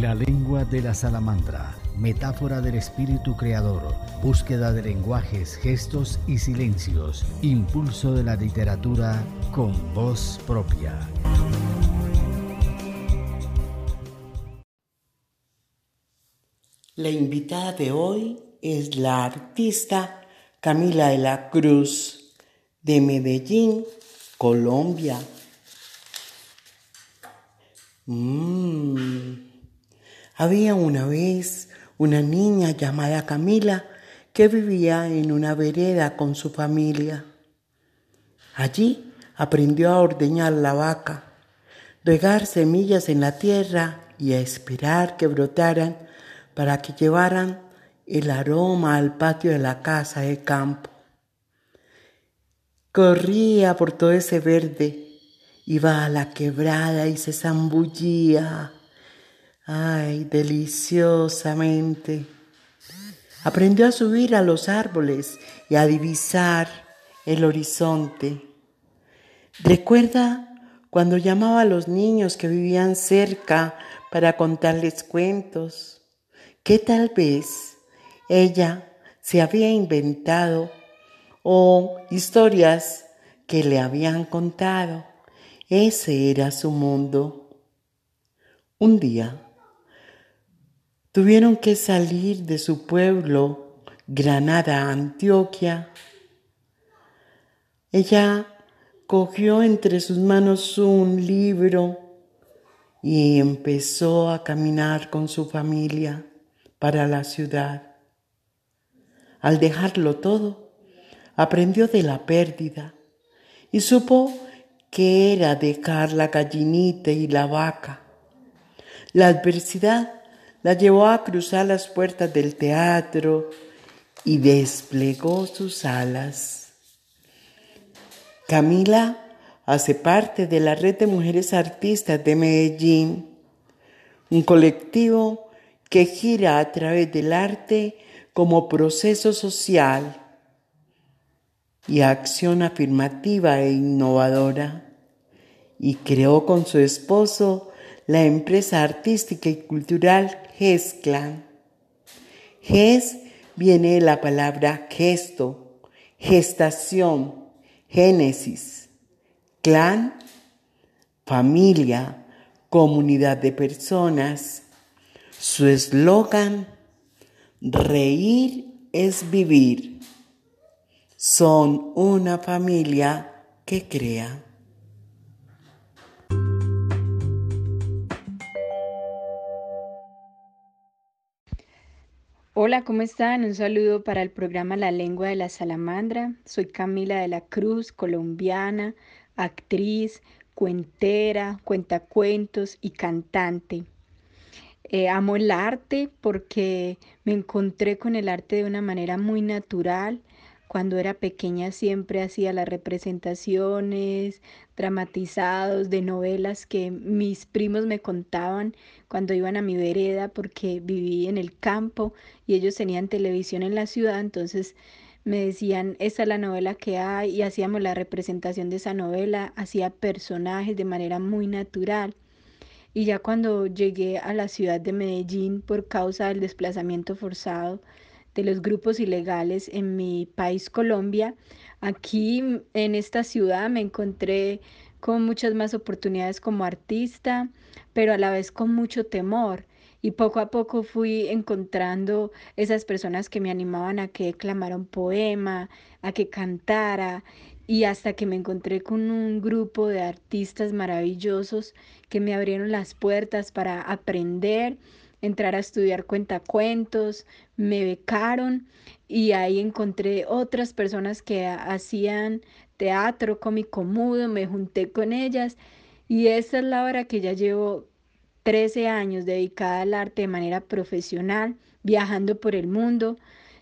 La lengua de la salamandra, metáfora del espíritu creador, búsqueda de lenguajes, gestos y silencios, impulso de la literatura con voz propia. La invitada de hoy es la artista Camila de la Cruz de Medellín, Colombia. Mm. Había una vez una niña llamada Camila que vivía en una vereda con su familia. Allí aprendió a ordeñar la vaca, regar semillas en la tierra y a esperar que brotaran para que llevaran el aroma al patio de la casa de campo. Corría por todo ese verde, iba a la quebrada y se zambullía. Ay, deliciosamente. Aprendió a subir a los árboles y a divisar el horizonte. Recuerda cuando llamaba a los niños que vivían cerca para contarles cuentos, que tal vez ella se había inventado o historias que le habían contado. Ese era su mundo. Un día tuvieron que salir de su pueblo, Granada, Antioquia. Ella cogió entre sus manos un libro y empezó a caminar con su familia para la ciudad. Al dejarlo todo, aprendió de la pérdida y supo que era dejar la gallinita y la vaca. La adversidad la llevó a cruzar las puertas del teatro y desplegó sus alas. Camila hace parte de la Red de Mujeres Artistas de Medellín, un colectivo que gira a través del arte como proceso social y acción afirmativa e innovadora, y creó con su esposo la empresa artística y cultural GES Clan. GES viene de la palabra gesto, gestación, génesis, clan, familia, comunidad de personas. Su eslogan, reír es vivir. Son una familia que crea. Hola, ¿cómo están? Un saludo para el programa La Lengua de la Salamandra. Soy Camila de la Cruz, colombiana, actriz, cuentera, cuentacuentos y cantante. Eh, amo el arte porque me encontré con el arte de una manera muy natural cuando era pequeña siempre hacía las representaciones dramatizados de novelas que mis primos me contaban cuando iban a mi vereda porque viví en el campo y ellos tenían televisión en la ciudad, entonces me decían, esta es la novela que hay y hacíamos la representación de esa novela, hacía personajes de manera muy natural. Y ya cuando llegué a la ciudad de Medellín por causa del desplazamiento forzado, de los grupos ilegales en mi país Colombia. Aquí en esta ciudad me encontré con muchas más oportunidades como artista, pero a la vez con mucho temor. Y poco a poco fui encontrando esas personas que me animaban a que declamara un poema, a que cantara, y hasta que me encontré con un grupo de artistas maravillosos que me abrieron las puertas para aprender entrar a estudiar cuentacuentos, me becaron y ahí encontré otras personas que hacían teatro cómico mudo, me junté con ellas y esa es la hora que ya llevo 13 años dedicada al arte de manera profesional, viajando por el mundo.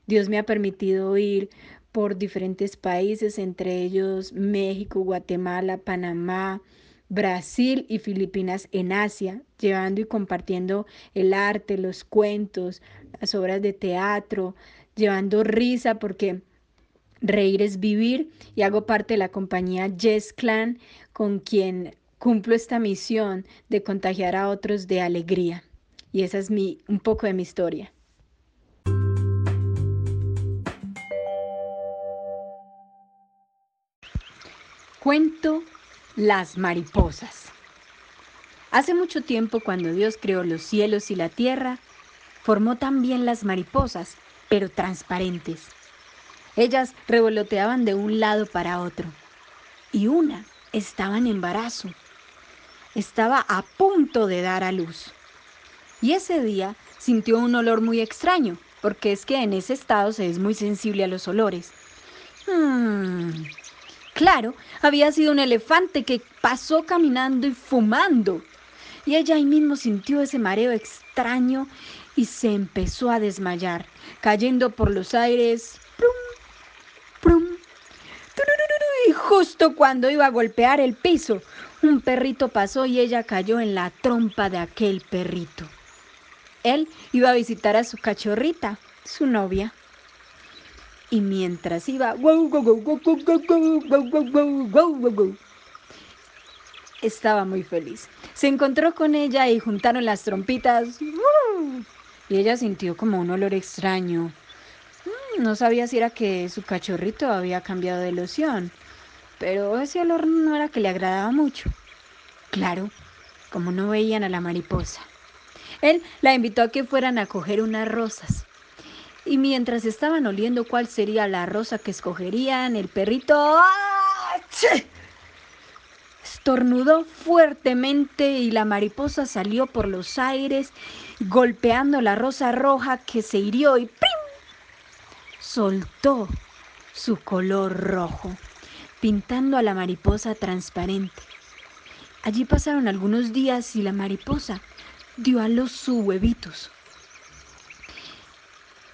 Dios me ha permitido ir por diferentes países, entre ellos México, Guatemala, Panamá, Brasil y Filipinas en Asia, llevando y compartiendo el arte, los cuentos, las obras de teatro, llevando risa porque reír es vivir y hago parte de la compañía Yes Clan con quien cumplo esta misión de contagiar a otros de alegría. Y esa es mi, un poco de mi historia. Cuento Las mariposas. Hace mucho tiempo, cuando Dios creó los cielos y la tierra, formó también las mariposas, pero transparentes. Ellas revoloteaban de un lado para otro, y una estaba en embarazo. Estaba a punto de dar a luz. Y ese día sintió un olor muy extraño, porque es que en ese estado se es muy sensible a los olores. Hmm, claro, había sido un elefante que pasó caminando y fumando. Y ella ahí mismo sintió ese mareo extraño y se empezó a desmayar, cayendo por los aires. y justo cuando iba a golpear el piso, un perrito pasó y ella cayó en la trompa de aquel perrito. Él iba a visitar a su cachorrita, su novia. Y mientras iba, estaba muy feliz. Se encontró con ella y juntaron las trompitas. Y ella sintió como un olor extraño. Mm, no sabía si era que su cachorrito había cambiado de loción, pero ese olor no era que le agradaba mucho. Claro, como no veían a la mariposa. Él la invitó a que fueran a coger unas rosas. Y mientras estaban oliendo cuál sería la rosa que escogerían, el perrito ¡ah! estornudó fuertemente y la mariposa salió por los aires golpeando la rosa roja que se hirió y ¡pim! soltó su color rojo, pintando a la mariposa transparente. Allí pasaron algunos días y la mariposa dio a los sus huevitos.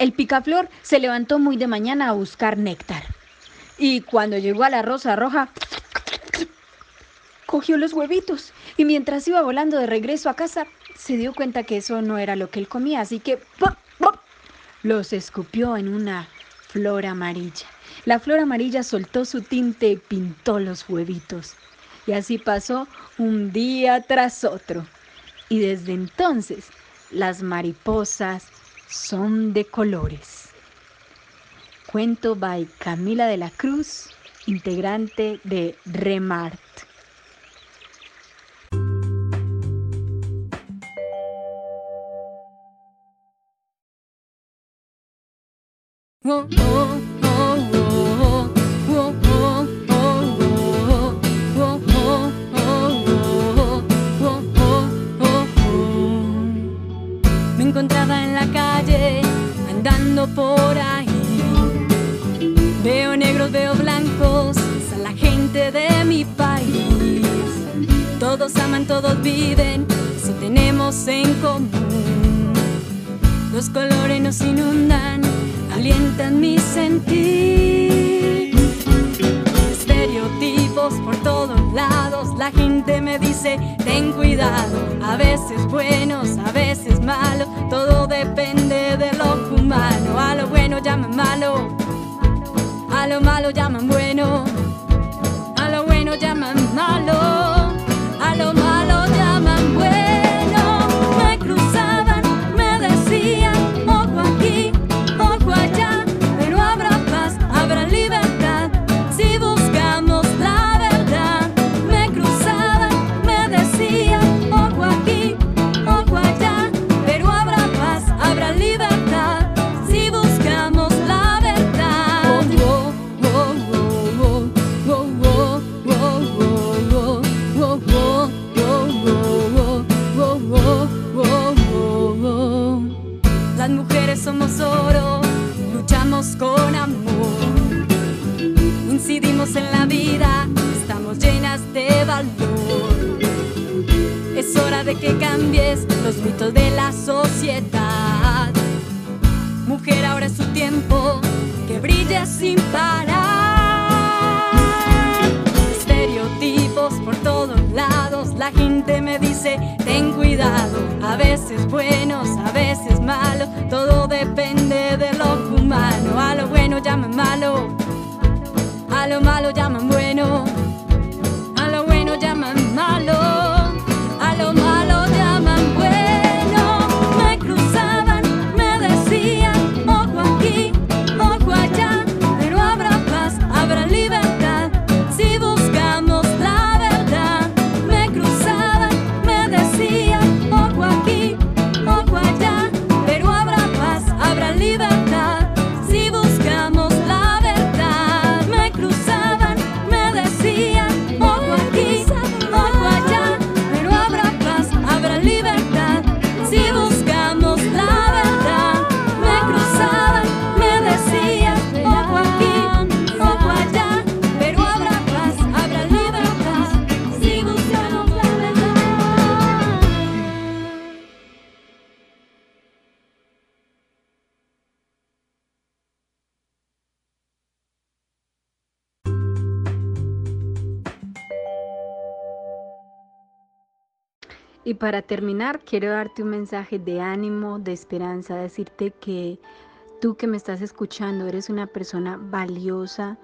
El picaflor se levantó muy de mañana a buscar néctar. Y cuando llegó a la rosa roja, cogió los huevitos. Y mientras iba volando de regreso a casa, se dio cuenta que eso no era lo que él comía. Así que los escupió en una flor amarilla. La flor amarilla soltó su tinte y pintó los huevitos. Y así pasó un día tras otro y desde entonces las mariposas son de colores. Cuento by Camila de la Cruz, integrante de Remart. Oh, oh. Por ahí. Veo negros, veo blancos, a la gente de mi país. Todos aman, todos viven, eso tenemos en común. Los colores nos inundan, alientan mi sentir. Estereotipos por todos lados, la gente me dice, ten cuidado, a veces buenos, a veces malos, todo depende de lo humano. A lo bueno llaman malo, a lo malo llaman bueno, Mujer, ahora es su tiempo, que brille sin parar. Estereotipos por todos lados, la gente me dice, ten cuidado, a veces buenos, a veces malos, todo depende de lo humano. A lo bueno llaman malo, a lo malo llaman bueno, a lo bueno llaman malo. Y para terminar, quiero darte un mensaje de ánimo, de esperanza, decirte que tú que me estás escuchando eres una persona valiosa,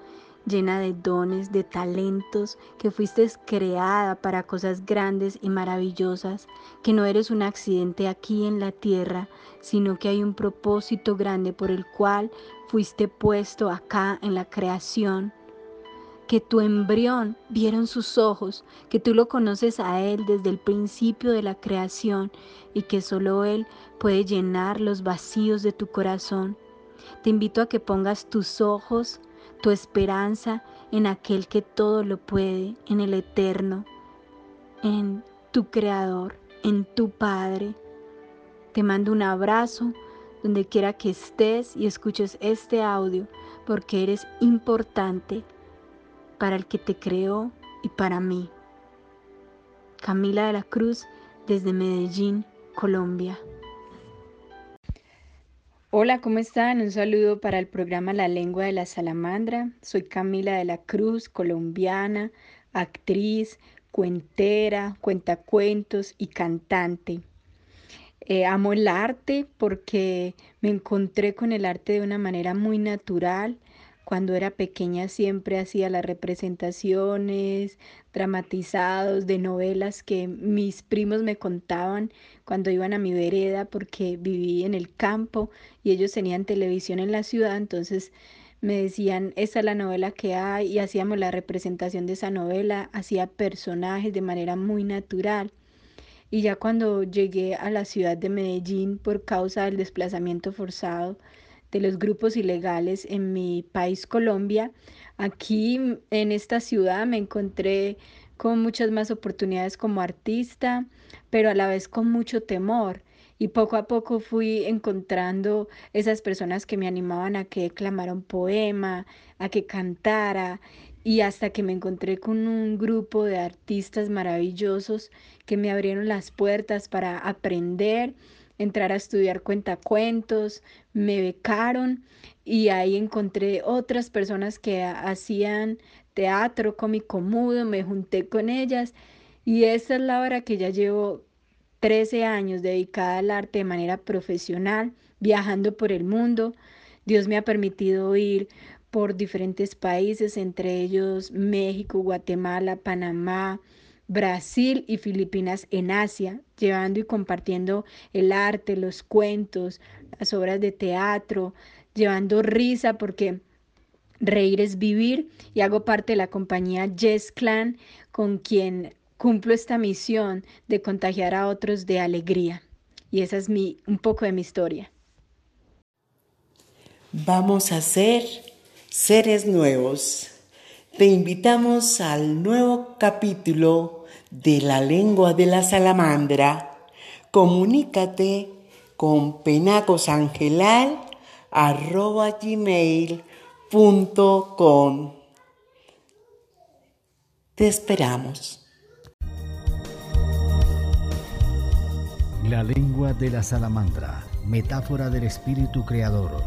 llena de dones, de talentos, que fuiste creada para cosas grandes y maravillosas, que no eres un accidente aquí en la tierra, sino que hay un propósito grande por el cual fuiste puesto acá en la creación que tu embrión vieron sus ojos, que tú lo conoces a Él desde el principio de la creación y que solo Él puede llenar los vacíos de tu corazón. Te invito a que pongas tus ojos, tu esperanza en aquel que todo lo puede, en el eterno, en tu Creador, en tu Padre. Te mando un abrazo donde quiera que estés y escuches este audio porque eres importante para el que te creó y para mí. Camila de la Cruz desde Medellín, Colombia. Hola, ¿cómo están? Un saludo para el programa La Lengua de la Salamandra. Soy Camila de la Cruz, colombiana, actriz, cuentera, cuentacuentos y cantante. Eh, amo el arte porque me encontré con el arte de una manera muy natural cuando era pequeña siempre hacía las representaciones dramatizados de novelas que mis primos me contaban cuando iban a mi vereda porque viví en el campo y ellos tenían televisión en la ciudad, entonces me decían, esta es la novela que hay y hacíamos la representación de esa novela, hacía personajes de manera muy natural. Y ya cuando llegué a la ciudad de Medellín por causa del desplazamiento forzado, de los grupos ilegales en mi país Colombia. Aquí en esta ciudad me encontré con muchas más oportunidades como artista, pero a la vez con mucho temor. Y poco a poco fui encontrando esas personas que me animaban a que declamara un poema, a que cantara, y hasta que me encontré con un grupo de artistas maravillosos que me abrieron las puertas para aprender entrar a estudiar cuentacuentos, me becaron y ahí encontré otras personas que hacían teatro cómico mudo, me junté con ellas y esta es la hora que ya llevo 13 años dedicada al arte de manera profesional, viajando por el mundo. Dios me ha permitido ir por diferentes países, entre ellos México, Guatemala, Panamá, Brasil y Filipinas en Asia, llevando y compartiendo el arte, los cuentos, las obras de teatro, llevando risa porque reír es vivir y hago parte de la compañía Yes Clan con quien cumplo esta misión de contagiar a otros de alegría. Y esa es mi, un poco de mi historia. Vamos a ser seres nuevos. Te invitamos al nuevo capítulo de la lengua de la salamandra. Comunícate con penacosangelal.gmail.com Te esperamos. La lengua de la salamandra, metáfora del espíritu creador